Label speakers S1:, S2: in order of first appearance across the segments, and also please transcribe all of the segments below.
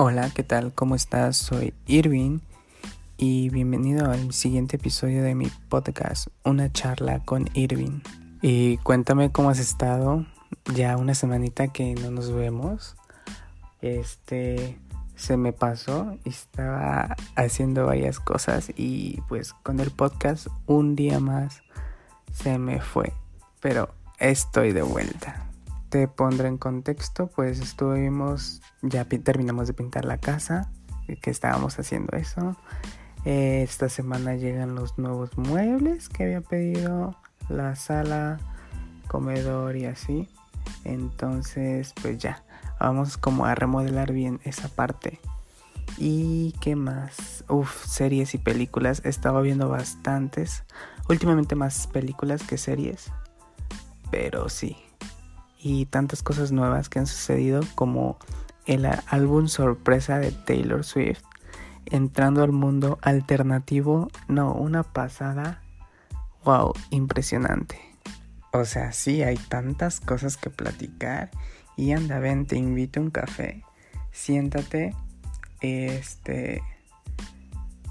S1: Hola, ¿qué tal? ¿Cómo estás? Soy Irving y bienvenido al siguiente episodio de mi podcast, Una charla con Irving. Y cuéntame cómo has estado. Ya una semanita que no nos vemos. Este se me pasó y estaba haciendo varias cosas y pues con el podcast un día más se me fue. Pero estoy de vuelta te pondré en contexto, pues estuvimos, ya terminamos de pintar la casa, que estábamos haciendo eso. Eh, esta semana llegan los nuevos muebles que había pedido, la sala, comedor y así. Entonces, pues ya, vamos como a remodelar bien esa parte. ¿Y qué más? Uf, series y películas. He estado viendo bastantes. Últimamente más películas que series. Pero sí, y tantas cosas nuevas que han sucedido como el álbum sorpresa de Taylor Swift entrando al mundo alternativo, no, una pasada, wow, impresionante. O sea, sí, hay tantas cosas que platicar. Y anda, ven, te invito a un café, siéntate, este,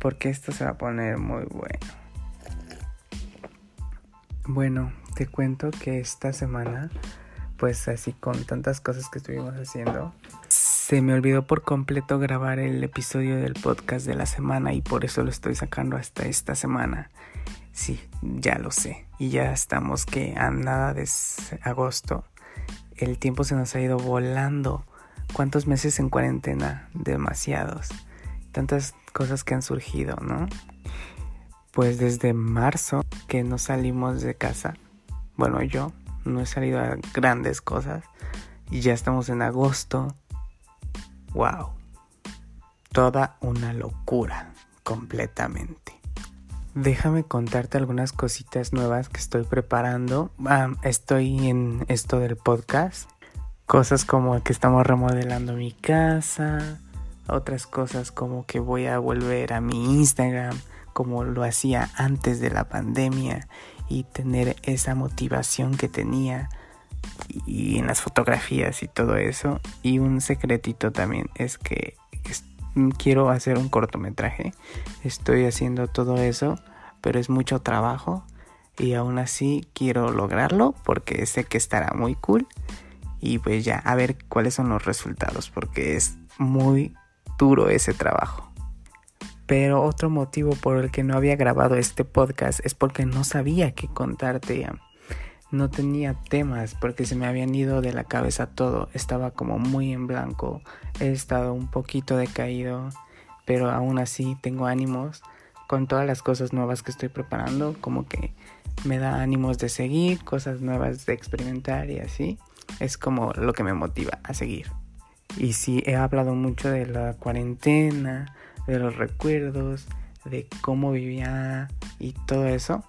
S1: porque esto se va a poner muy bueno. Bueno, te cuento que esta semana pues así con tantas cosas que estuvimos haciendo, se me olvidó por completo grabar el episodio del podcast de la semana y por eso lo estoy sacando hasta esta semana. Sí, ya lo sé. Y ya estamos que a nada de agosto. El tiempo se nos ha ido volando. ¿Cuántos meses en cuarentena? Demasiados. Tantas cosas que han surgido, ¿no? Pues desde marzo que no salimos de casa. Bueno, yo no he salido a grandes cosas. Y ya estamos en agosto. ¡Wow! Toda una locura, completamente. Déjame contarte algunas cositas nuevas que estoy preparando. Ah, estoy en esto del podcast. Cosas como que estamos remodelando mi casa. Otras cosas como que voy a volver a mi Instagram como lo hacía antes de la pandemia y tener esa motivación que tenía y en las fotografías y todo eso. Y un secretito también es que quiero hacer un cortometraje. Estoy haciendo todo eso, pero es mucho trabajo y aún así quiero lograrlo porque sé que estará muy cool. Y pues ya, a ver cuáles son los resultados porque es muy duro ese trabajo. Pero otro motivo por el que no había grabado este podcast es porque no sabía qué contarte. No tenía temas porque se me habían ido de la cabeza todo. Estaba como muy en blanco. He estado un poquito decaído. Pero aún así tengo ánimos con todas las cosas nuevas que estoy preparando. Como que me da ánimos de seguir, cosas nuevas de experimentar y así. Es como lo que me motiva a seguir. Y sí, he hablado mucho de la cuarentena, de los recuerdos, de cómo vivía y todo eso.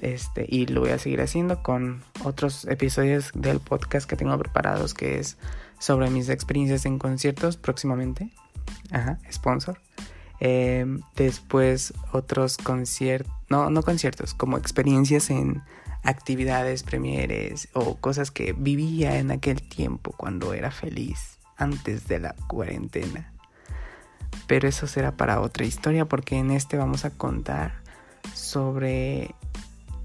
S1: Este, y lo voy a seguir haciendo con otros episodios del podcast que tengo preparados, que es sobre mis experiencias en conciertos próximamente. Ajá, sponsor. Em, después otros conciertos, no, no conciertos, como experiencias en actividades, premieres o cosas que vivía en aquel tiempo cuando era feliz, antes de la cuarentena. Pero eso será para otra historia porque en este vamos a contar sobre,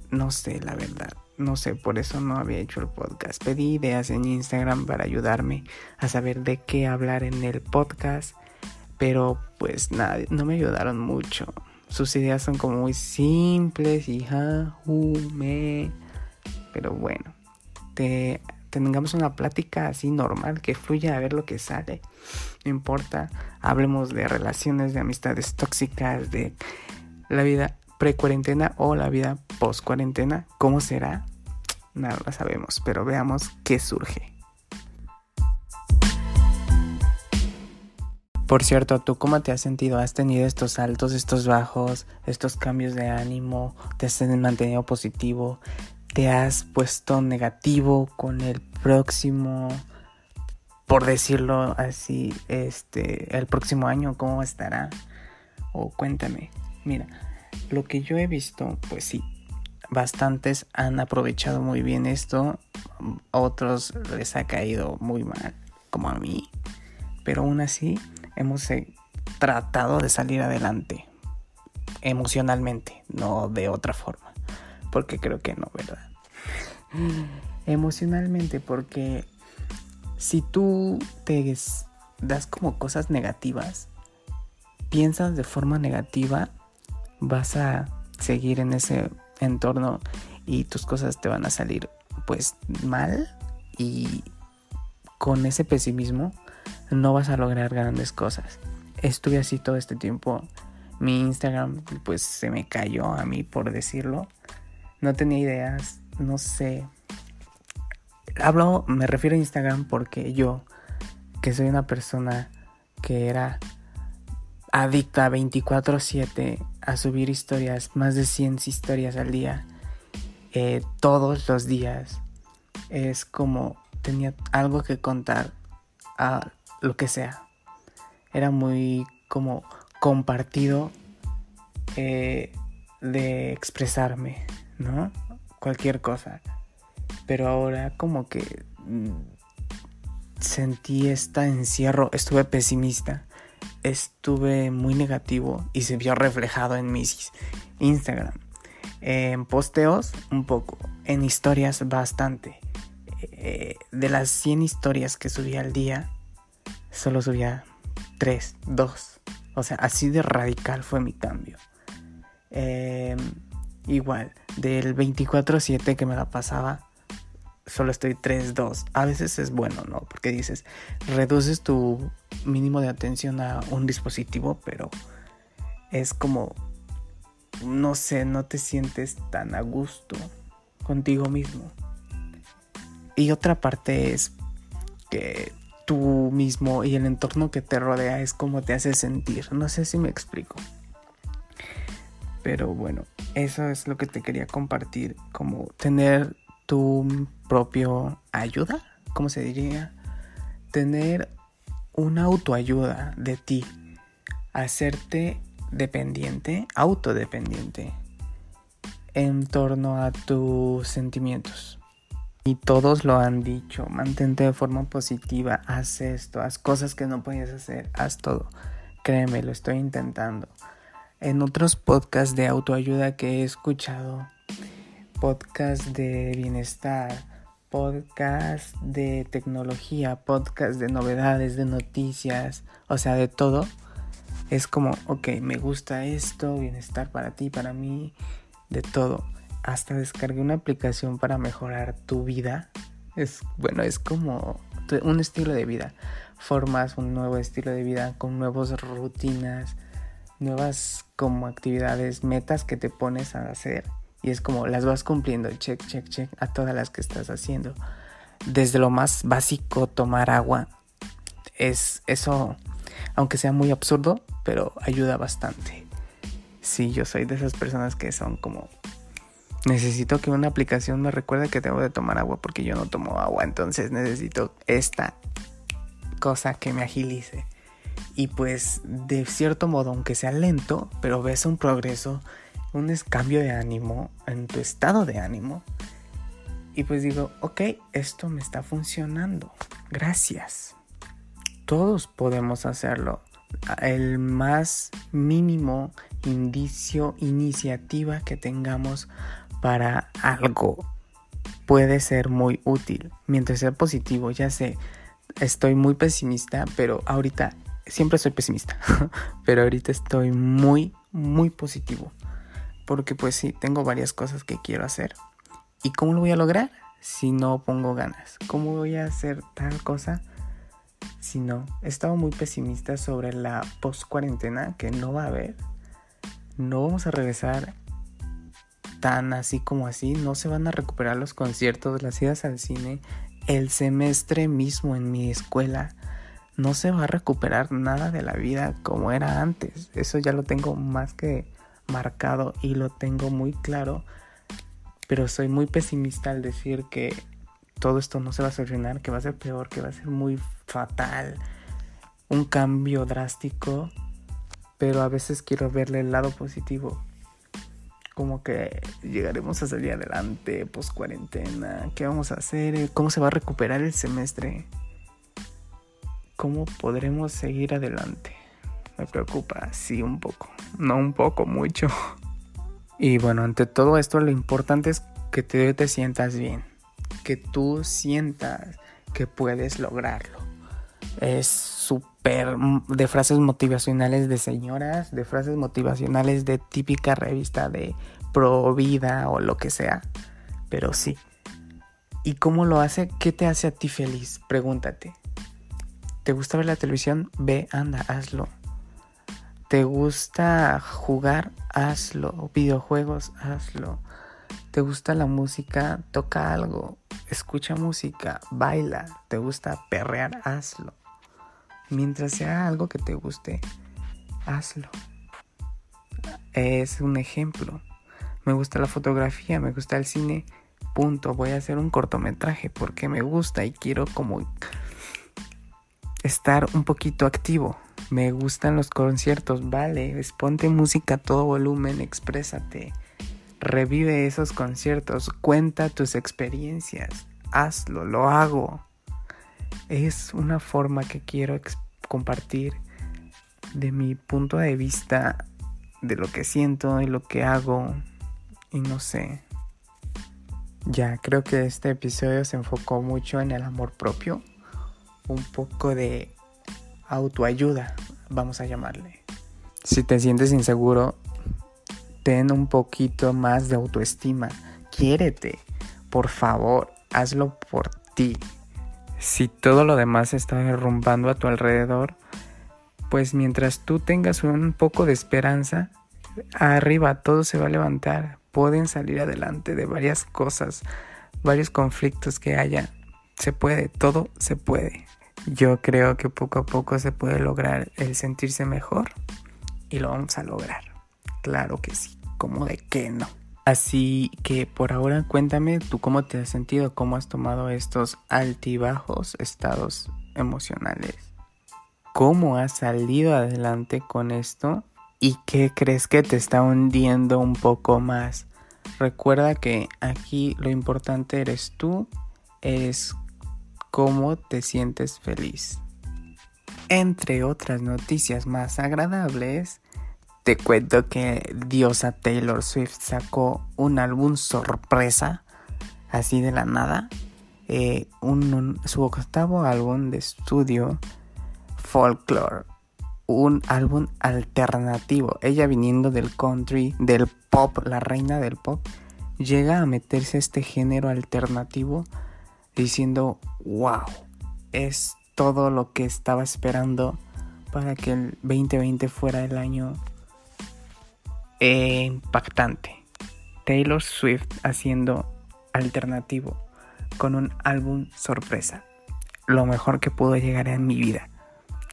S1: no sé, la verdad. No sé, por eso no había hecho el podcast. Pedí ideas en Instagram para ayudarme a saber de qué hablar en el podcast. Pero pues nada, no me ayudaron mucho. Sus ideas son como muy simples y ja. Pero bueno, te tengamos una plática así normal, que fluya a ver lo que sale. No importa, hablemos de relaciones, de amistades tóxicas, de la vida pre-cuarentena o la vida post-cuarentena. ¿Cómo será? Nada lo sabemos, pero veamos qué surge. Por cierto, ¿tú cómo te has sentido? ¿Has tenido estos altos, estos bajos, estos cambios de ánimo? ¿Te has mantenido positivo? Te has puesto negativo con el próximo, por decirlo así, este, el próximo año, ¿cómo estará? O cuéntame, mira, lo que yo he visto, pues sí, bastantes han aprovechado muy bien esto, otros les ha caído muy mal, como a mí, pero aún así hemos eh, tratado de salir adelante emocionalmente, no de otra forma, porque creo que no, ¿verdad? Emocionalmente, porque si tú te das como cosas negativas, piensas de forma negativa, vas a seguir en ese entorno y tus cosas te van a salir pues mal y con ese pesimismo no vas a lograr grandes cosas. Estuve así todo este tiempo. Mi Instagram pues se me cayó a mí por decirlo. No tenía ideas, no sé. Hablo, me refiero a Instagram porque yo, que soy una persona que era adicta 24/7 a subir historias, más de 100 historias al día, eh, todos los días. Es como tenía algo que contar a lo que sea. Era muy como compartido eh, de expresarme, ¿no? Cualquier cosa. Pero ahora como que mm, sentí este encierro, estuve pesimista estuve muy negativo y se vio reflejado en mis Instagram. En posteos un poco, en historias bastante. Eh, de las 100 historias que subía al día, solo subía 3, 2. O sea, así de radical fue mi cambio. Em, igual, del 24-7 que me la pasaba, solo estoy 3-2. A veces es bueno, ¿no? Porque dices, reduces tu mínimo de atención a un dispositivo, pero es como, no sé, no te sientes tan a gusto contigo mismo. Y otra parte es que tú mismo y el entorno que te rodea es como te hace sentir. No sé si me explico. Pero bueno, eso es lo que te quería compartir, como tener tu propio ayuda, ¿cómo se diría? Tener una autoayuda de ti, hacerte dependiente, autodependiente en torno a tus sentimientos. Y todos lo han dicho, mantente de forma positiva, haz esto, haz cosas que no podías hacer, haz todo. Créeme, lo estoy intentando. En otros podcasts de autoayuda que he escuchado, podcast de bienestar, podcast de tecnología, podcast de novedades, de noticias, o sea, de todo. Es como, ok, me gusta esto, bienestar para ti, para mí, de todo. Hasta descargué una aplicación para mejorar tu vida. Es bueno, es como un estilo de vida. Formas un nuevo estilo de vida con nuevas rutinas, nuevas como actividades, metas que te pones a hacer y es como las vas cumpliendo, check, check, check, a todas las que estás haciendo. Desde lo más básico, tomar agua, es eso, aunque sea muy absurdo, pero ayuda bastante. Sí, yo soy de esas personas que son como, necesito que una aplicación me recuerde que tengo de tomar agua porque yo no tomo agua, entonces necesito esta cosa que me agilice. Y pues de cierto modo, aunque sea lento, pero ves un progreso un cambio de ánimo, en tu estado de ánimo. Y pues digo, ok, esto me está funcionando. Gracias. Todos podemos hacerlo. El más mínimo indicio, iniciativa que tengamos para algo puede ser muy útil. Mientras sea positivo, ya sé, estoy muy pesimista, pero ahorita, siempre soy pesimista, pero ahorita estoy muy, muy positivo porque pues sí, tengo varias cosas que quiero hacer. ¿Y cómo lo voy a lograr? Si no pongo ganas. ¿Cómo voy a hacer tal cosa? Si no, he estado muy pesimista sobre la post cuarentena que no va a haber. No vamos a regresar tan así como así. No se van a recuperar los conciertos, las idas al cine. El semestre mismo en mi escuela no se va a recuperar nada de la vida como era antes. Eso ya lo tengo más que marcado y lo tengo muy claro, pero soy muy pesimista al decir que todo esto no se va a solucionar, que va a ser peor, que va a ser muy fatal, un cambio drástico, pero a veces quiero verle el lado positivo. Como que llegaremos a salir adelante post cuarentena, qué vamos a hacer, cómo se va a recuperar el semestre. Cómo podremos seguir adelante. Me preocupa, sí, un poco. No un poco, mucho. Y bueno, ante todo esto lo importante es que te, te sientas bien. Que tú sientas que puedes lograrlo. Es súper de frases motivacionales de señoras, de frases motivacionales de típica revista de pro vida o lo que sea. Pero sí. ¿Y cómo lo hace? ¿Qué te hace a ti feliz? Pregúntate. ¿Te gusta ver la televisión? Ve, anda, hazlo. ¿Te gusta jugar? Hazlo. Videojuegos, hazlo. ¿Te gusta la música? Toca algo. Escucha música, baila. ¿Te gusta perrear? Hazlo. Mientras sea algo que te guste, hazlo. Es un ejemplo. Me gusta la fotografía, me gusta el cine. Punto. Voy a hacer un cortometraje porque me gusta y quiero como estar un poquito activo. Me gustan los conciertos, vale, ponte música a todo volumen, exprésate. Revive esos conciertos, cuenta tus experiencias, hazlo, lo hago. Es una forma que quiero compartir de mi punto de vista, de lo que siento y lo que hago. Y no sé. Ya, creo que este episodio se enfocó mucho en el amor propio un poco de autoayuda, vamos a llamarle. Si te sientes inseguro, ten un poquito más de autoestima. Quiérete, por favor, hazlo por ti. Si todo lo demás está derrumbando a tu alrededor, pues mientras tú tengas un poco de esperanza, arriba todo se va a levantar. Pueden salir adelante de varias cosas, varios conflictos que haya. Se puede, todo se puede. Yo creo que poco a poco se puede lograr el sentirse mejor y lo vamos a lograr. Claro que sí, como de que no. Así que por ahora cuéntame tú cómo te has sentido, cómo has tomado estos altibajos estados emocionales. ¿Cómo has salido adelante con esto? ¿Y qué crees que te está hundiendo un poco más? Recuerda que aquí lo importante eres tú, es cómo te sientes feliz. Entre otras noticias más agradables, te cuento que Diosa Taylor Swift sacó un álbum sorpresa, así de la nada, eh, su octavo álbum de estudio, Folklore, un álbum alternativo. Ella viniendo del country, del pop, la reina del pop, llega a meterse a este género alternativo diciendo, wow, es todo lo que estaba esperando para que el 2020 fuera el año eh, impactante. Taylor Swift haciendo alternativo con un álbum sorpresa. Lo mejor que pudo llegar en mi vida.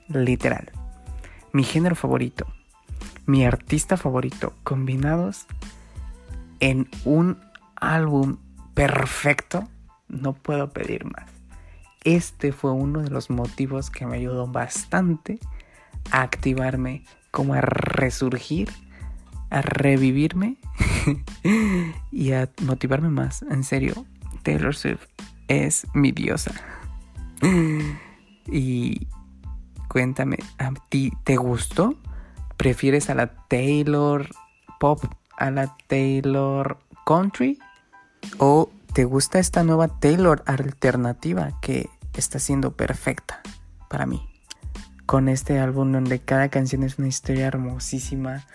S1: Literal. Mi género favorito. Mi artista favorito. Combinados en un álbum perfecto no puedo pedir más. Este fue uno de los motivos que me ayudó bastante a activarme, como a resurgir, a revivirme y a motivarme más. En serio, Taylor Swift es mi diosa. y cuéntame, ¿a ti te gustó? ¿Prefieres a la Taylor Pop, a la Taylor Country? ¿O ¿Te gusta esta nueva Taylor alternativa que está siendo perfecta para mí? Con este álbum donde cada canción es una historia hermosísima,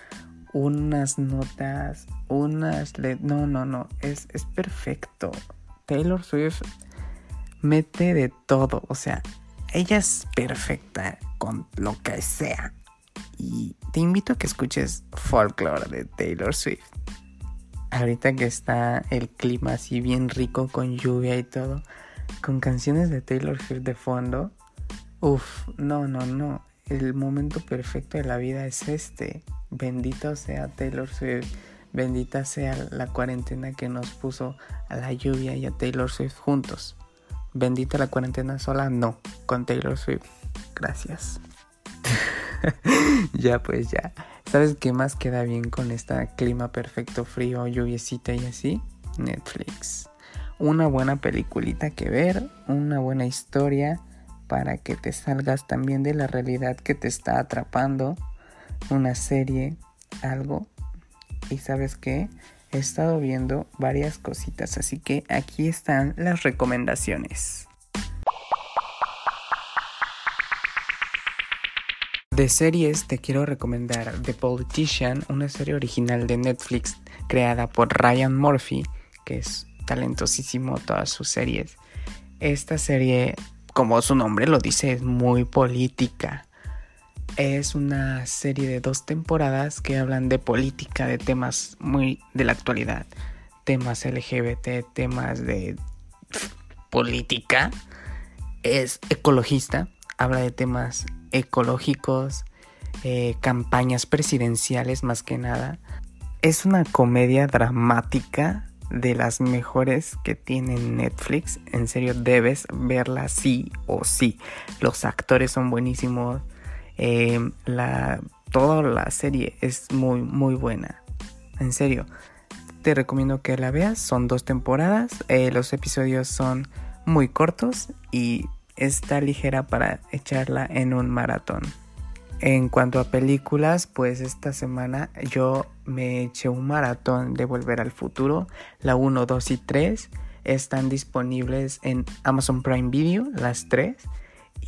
S1: unas notas, unas... No, no, no, es, es perfecto. Taylor Swift mete de todo, o sea, ella es perfecta con lo que sea. Y te invito a que escuches Folklore de Taylor Swift ahorita que está el clima así bien rico con lluvia y todo, con canciones de Taylor Swift de fondo, uff, no, no, no, el momento perfecto de la vida es este. Bendito sea Taylor Swift, bendita sea la cuarentena que nos puso a la lluvia y a Taylor Swift juntos. Bendita la cuarentena sola, no, con Taylor Swift. Gracias. ya pues ya. ¿Sabes qué más queda bien con este clima perfecto, frío, lluviecita y así? Netflix. Una buena peliculita que ver, una buena historia para que te salgas también de la realidad que te está atrapando, una serie, algo. Y sabes qué, he estado viendo varias cositas, así que aquí están las recomendaciones. De series te quiero recomendar The Politician, una serie original de Netflix creada por Ryan Murphy, que es talentosísimo todas sus series. Esta serie, como su nombre lo dice, es muy política. Es una serie de dos temporadas que hablan de política, de temas muy de la actualidad, temas LGBT, temas de política. Es ecologista, habla de temas ecológicos, eh, campañas presidenciales más que nada. Es una comedia dramática de las mejores que tiene Netflix. En serio, debes verla sí o sí. Los actores son buenísimos. Eh, la, toda la serie es muy, muy buena. En serio, te recomiendo que la veas. Son dos temporadas. Eh, los episodios son muy cortos y está ligera para echarla en un maratón. En cuanto a películas, pues esta semana yo me eché un maratón de Volver al Futuro. La 1, 2 y 3 están disponibles en Amazon Prime Video, las tres.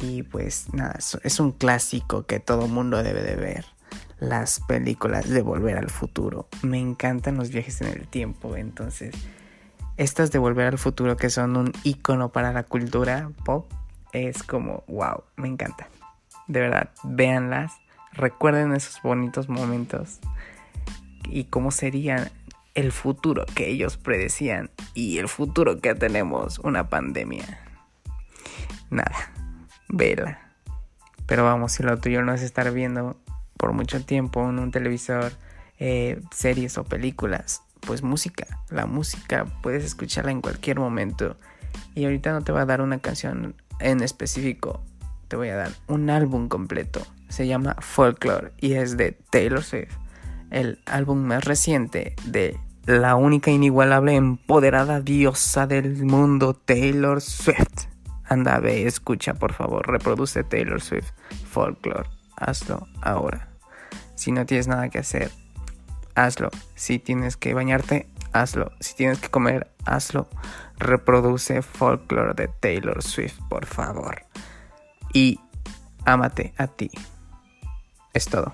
S1: Y pues nada, es un clásico que todo mundo debe de ver. Las películas de Volver al Futuro. Me encantan los viajes en el tiempo, entonces estas de Volver al Futuro que son un icono para la cultura pop es como, wow, me encanta. De verdad, véanlas, recuerden esos bonitos momentos y cómo sería el futuro que ellos predecían y el futuro que tenemos, una pandemia. Nada, vela. Pero vamos, si lo tuyo no es estar viendo por mucho tiempo en un televisor eh, series o películas, pues música. La música puedes escucharla en cualquier momento. Y ahorita no te va a dar una canción en específico te voy a dar un álbum completo. Se llama Folklore y es de Taylor Swift. El álbum más reciente de la única inigualable empoderada diosa del mundo, Taylor Swift. Anda, ve, escucha, por favor, reproduce Taylor Swift Folklore. Hazlo ahora. Si no tienes nada que hacer, hazlo. Si tienes que bañarte, hazlo. Si tienes que comer, hazlo. Reproduce Folklore de Taylor Swift, por favor. Y ámate a ti. Es todo.